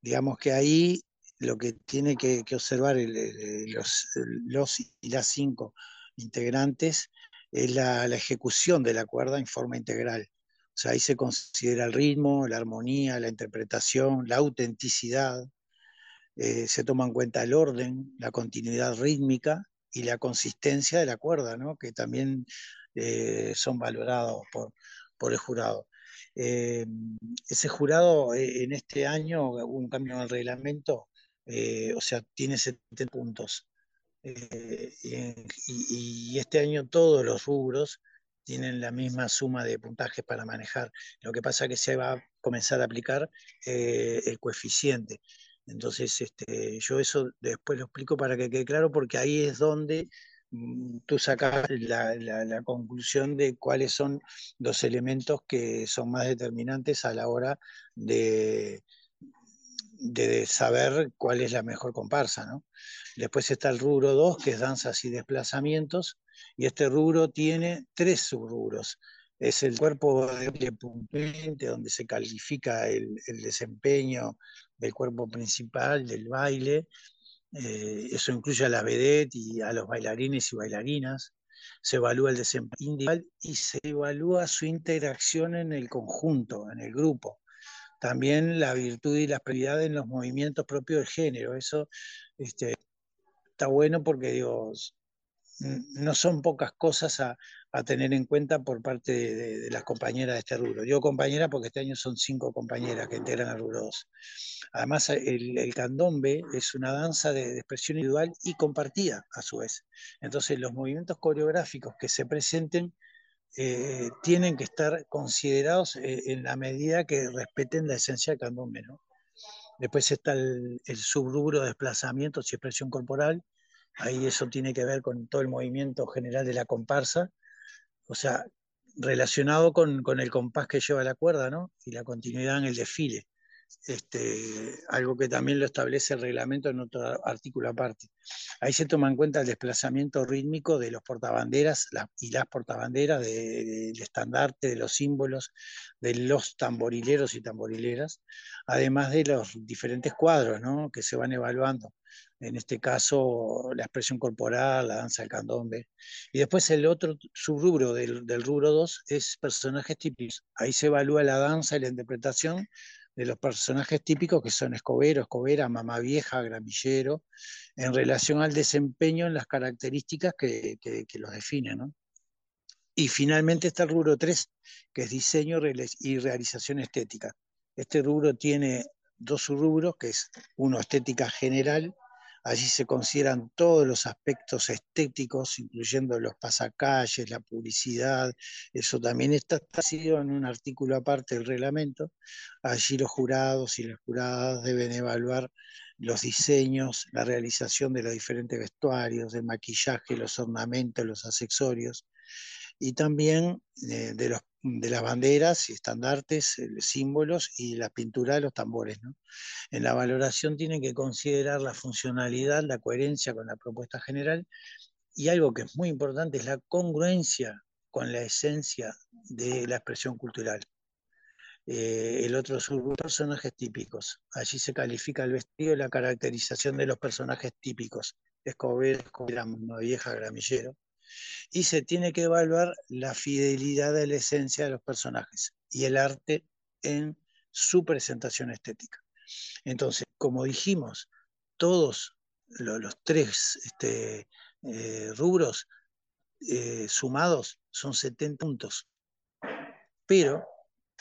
Digamos que ahí lo que tiene que, observar los, los y las cinco integrantes es la, ejecución de la cuerda en forma integral. O sea, ahí se considera el ritmo, la armonía, la interpretación, la autenticidad, eh, se toma en cuenta el orden, la continuidad rítmica y la consistencia de la cuerda, ¿no? que también eh, son valorados por, por el jurado. Eh, ese jurado en este año hubo un cambio en el reglamento, o sea, tiene 70 puntos. Eh, y, este año todos los rubros tienen la misma suma de puntajes para manejar. Lo que pasa es que se va a comenzar a aplicar eh, el coeficiente. Entonces, este, yo eso después lo explico para que quede claro, porque ahí es donde mm, tú sacas la, la, conclusión de cuáles son los elementos que son más determinantes a la hora de, de saber cuál es la mejor comparsa, ¿no? Después está el rubro 2, que es danzas y desplazamientos, y este rubro tiene tres subrubros. Es el cuerpo de puntuante, donde se califica el, desempeño del cuerpo principal, del baile. Eh, eso incluye a la vedette y a los bailarines y bailarinas. Se evalúa el desempeño individual y se evalúa su interacción en el conjunto, en el grupo también la virtud y la prioridad en los movimientos propios del género. Eso este, está bueno porque digo, no son pocas cosas a, tener en cuenta por parte de, las compañeras de este rubro. Digo compañera porque este año son cinco compañeras que integran el rubro 2. Además, el, candombe es una danza de, expresión individual y compartida a su vez. Entonces, los movimientos coreográficos que se presenten eh, tienen que estar considerados eh, en la medida que respeten la esencia del candombe. Después está el, subrubro de desplazamientos y expresión corporal. Ahí eso tiene que ver con todo el movimiento general de la comparsa. O sea, relacionado con, con el compás que lleva la cuerda, ¿no? Y la continuidad en el desfile este, algo que también lo establece el reglamento en otro artículo aparte. Ahí se toma en cuenta el desplazamiento rítmico de los portabanderas y las portabanderas, del estandarte, de los símbolos, de los tamborileros y tamborileras, además de los diferentes cuadros que se van evaluando. En este caso, la expresión corporal, la danza del candombe. Y después el otro subrubro del, del rubro 2 es personajes típicos. Ahí se evalúa la danza y la interpretación de los personajes típicos que son Escobero, Escobera, Mamá Vieja, Gramillero, en relación al desempeño en las características que, los definen. Y finalmente está el rubro 3, que es diseño y realización estética. Este rubro tiene dos subrubros, que es uno estética general Allí se consideran todos los aspectos estéticos, incluyendo los pasacalles, la publicidad. Eso también está establecido en un artículo aparte del reglamento. Allí los jurados y las juradas deben evaluar los diseños, la realización de los diferentes vestuarios, el maquillaje, los ornamentos, los accesorios y también eh, de, los, de, las banderas y estandartes, eh, símbolos y la pintura de los tambores. En la valoración tienen que considerar la funcionalidad, la coherencia con la propuesta general y algo que es muy importante es la congruencia con la esencia de la expresión cultural. Eh, el otro son personajes típicos. Allí se califica el vestido y la caracterización de los personajes típicos. Escobar, Escobar, vieja, gramillero y se tiene que evaluar la fidelidad de la esencia de los personajes y el arte en su presentación estética. Entonces, como dijimos, todos los, tres este, eh, rubros eh, sumados son 70 puntos, pero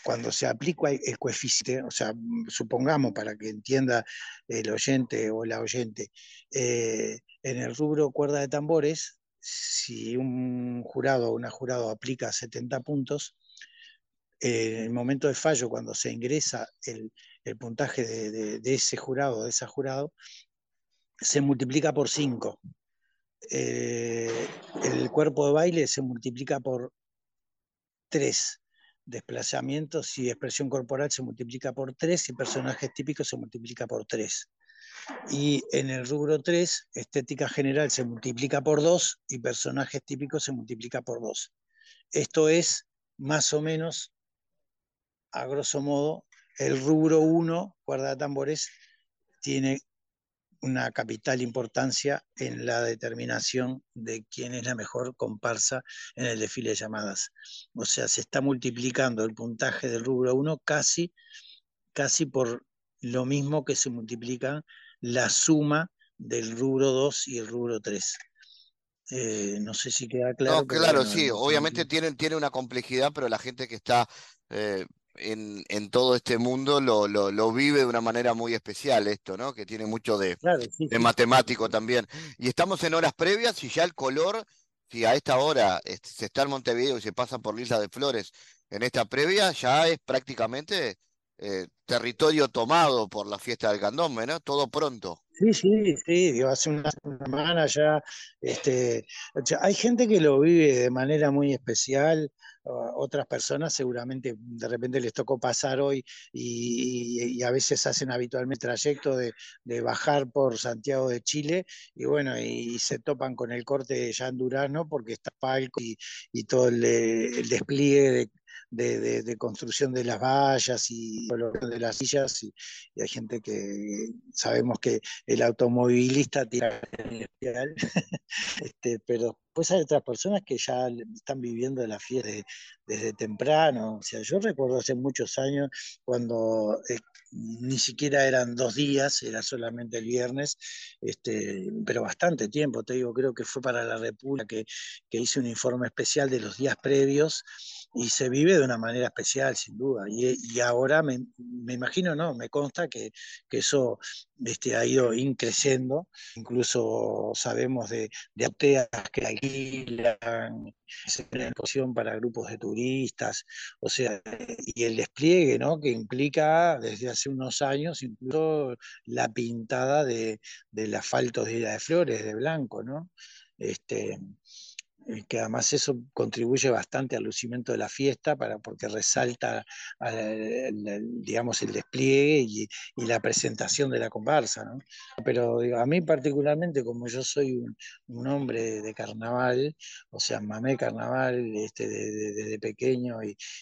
cuando se aplica el coeficiente, o sea, supongamos para que entienda el oyente o la oyente, eh, en el rubro cuerda de tambores, si un jurado o una jurado aplica 70 puntos, en el momento de fallo, cuando se ingresa el, puntaje de, ese jurado o de esa jurado, se multiplica por 5. Eh, el cuerpo de baile se multiplica por 3 desplazamientos y expresión corporal se multiplica por 3 y personajes típicos se multiplica por 3. Y en el rubro 3, estética general se multiplica por 2 y personajes típicos se multiplica por 2. Esto es más o menos, a grosso modo, el rubro 1, cuerda de tambores, tiene una capital importancia en la determinación de quién es la mejor comparsa en el desfile de llamadas. O sea, se está multiplicando el puntaje del rubro 1 casi, casi por lo mismo que se multiplica la suma del rubro 2 y el rubro 3. Eh, no sé si queda claro. No, claro, sí, obviamente tiene, tiene una complejidad, pero la gente que está eh, en, todo este mundo lo, lo, vive de una manera muy especial esto, ¿no? Que tiene mucho de, de matemático también. Y estamos en horas previas y ya el color, si a esta hora se está en Montevideo y se pasa por la Isla de Flores en esta previa, ya es prácticamente eh, territorio tomado por la fiesta del candombe, ¿no? Todo pronto. Sí, sí, sí, hace una semana ya, este, hay gente que lo vive de manera muy especial, otras personas seguramente de repente les tocó pasar hoy y, a veces hacen habitualmente trayecto de, bajar por Santiago de Chile y bueno, y, se topan con el corte de Jan Durano porque está palco y, y todo el, el despliegue de, de, construcción de las vallas y de las sillas y, hay gente que sabemos que el automovilista tiene especial, este, pero pues hay otras personas que ya están viviendo la fiesta desde temprano. O sea, yo recuerdo hace muchos años cuando eh, ni siquiera eran dos días, era solamente el viernes, este, pero bastante tiempo, te digo, creo que fue para la República que, que hice un informe especial de los días previos y se vive de una manera especial, sin duda. Y, ahora me, imagino, no, me consta que, eso este, ha ido increciendo. Incluso sabemos de, de auteas que alquilan, se posición para grupos de turistas, o sea, y el despliegue, ¿no? Que implica desde hace unos años incluso la pintada de, del asfalto de Isla de Flores, de blanco, ¿no? Este, que además eso contribuye bastante al lucimiento de la fiesta, para, porque resalta, digamos, el despliegue y, la presentación de la comparsa. ¿no? Pero a mí particularmente, como yo soy un, hombre de carnaval, o sea, mamé carnaval este, desde pequeño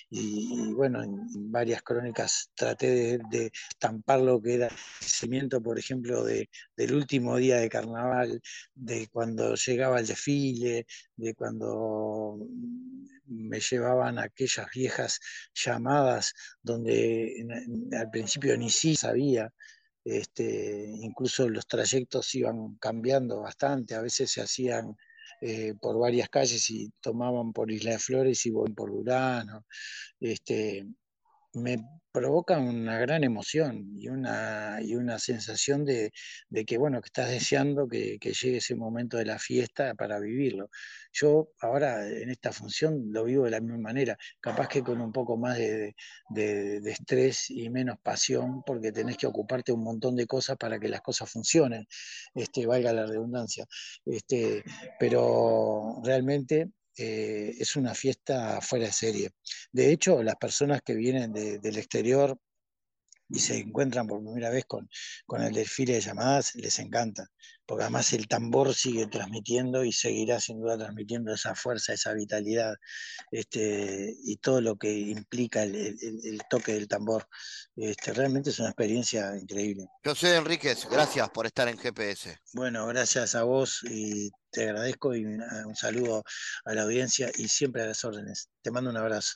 y, bueno, en varias crónicas traté de, tampar lo que era el crecimiento, por ejemplo, de, del último día de carnaval, de cuando llegaba el desfile, de cuando me llevaban aquellas viejas llamadas donde al principio ni sí sabía, este, incluso los trayectos iban cambiando bastante, a veces se hacían eh, por varias calles y tomaban por Isla de Flores y por Durano. Este, me provoca una gran emoción y una, y una sensación de, que, bueno, que estás deseando que, llegue ese momento de la fiesta para vivirlo. Yo ahora en esta función lo vivo de la misma manera, capaz que con un poco más de, estrés y menos pasión, porque tenés que ocuparte un montón de cosas para que las cosas funcionen, este, valga la redundancia. Este, pero realmente eh, es una fiesta fuera de serie. De hecho, las personas que vienen del exterior y se encuentran por primera vez con, con el desfile de llamadas, les encanta, porque además el tambor sigue transmitiendo y seguirá sin duda transmitiendo esa fuerza, esa vitalidad este, y todo lo que implica el, toque del tambor. Este, realmente es una experiencia increíble. José Enríquez, gracias por estar en GPS. Bueno, gracias a vos y te agradezco y un saludo a la audiencia y siempre a las órdenes. Te mando un abrazo.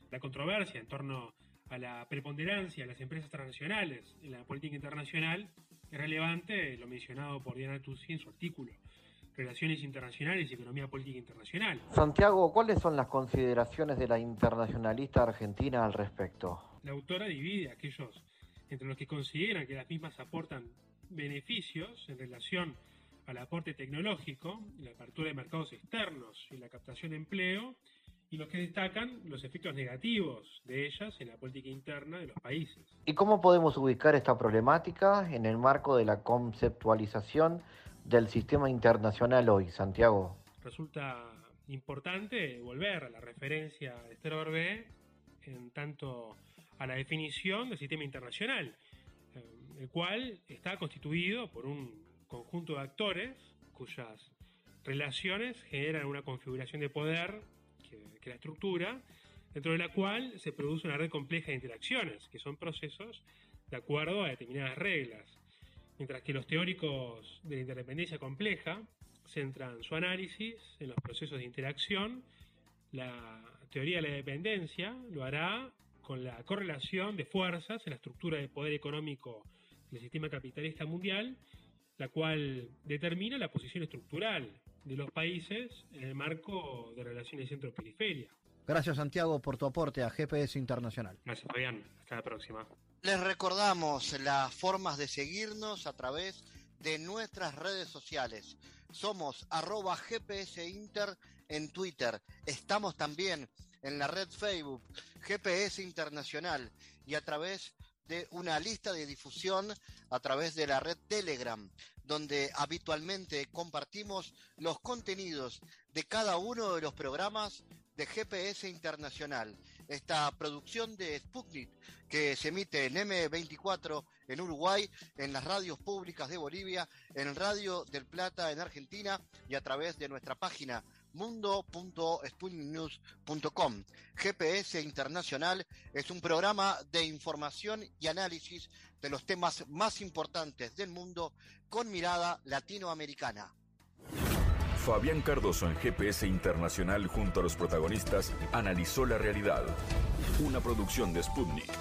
La controversia en torno a la preponderancia de las empresas transnacionales en la política internacional, es relevante lo mencionado por Diana Tussi en su artículo, Relaciones Internacionales y Economía Política Internacional. Santiago, ¿cuáles son las consideraciones de la internacionalista argentina al respecto? La autora divide a aquellos entre los que consideran que las mismas aportan beneficios en relación al aporte tecnológico, la apertura de mercados externos y la captación de empleo, y los que destacan los efectos negativos de ellas en la política interna de los países. ¿Y cómo podemos ubicar esta problemática en el marco de la conceptualización del sistema internacional hoy, Santiago? Resulta importante volver a la referencia de Esther Orbé en tanto a la definición del sistema internacional, eh, el cual está constituido por un conjunto de actores cuyas relaciones generan una configuración de poder que, la estructura, dentro de la cual se produce una red compleja de interacciones, que son procesos de acuerdo a determinadas reglas. Mientras que los teóricos de la interdependencia compleja centran su análisis en los procesos de interacción, la teoría de la dependencia lo hará con la correlación de fuerzas en la estructura de poder económico del sistema capitalista mundial, la cual determina la posición estructural de los países en el marco de relaciones centro-periferia. Gracias Santiago por tu aporte a GPS Internacional. Gracias Fabián, hasta la próxima. Les recordamos las formas de seguirnos a través de nuestras redes sociales. Somos arroba GPS Inter en Twitter. Estamos también en la red Facebook GPS Internacional y a través de una lista de difusión a través de la red Telegram, donde habitualmente compartimos los contenidos de cada uno de los programas de GPS Internacional. Esta producción de Sputnik que se emite en M24 en Uruguay, en las radios públicas de Bolivia, en Radio del Plata en Argentina y a través de nuestra página mundo.sputniknews.com. GPS Internacional es un programa de información y análisis de los temas más importantes del mundo con mirada latinoamericana. Fabián Cardoso en GPS Internacional junto a los protagonistas analizó la realidad. Una producción de Sputnik.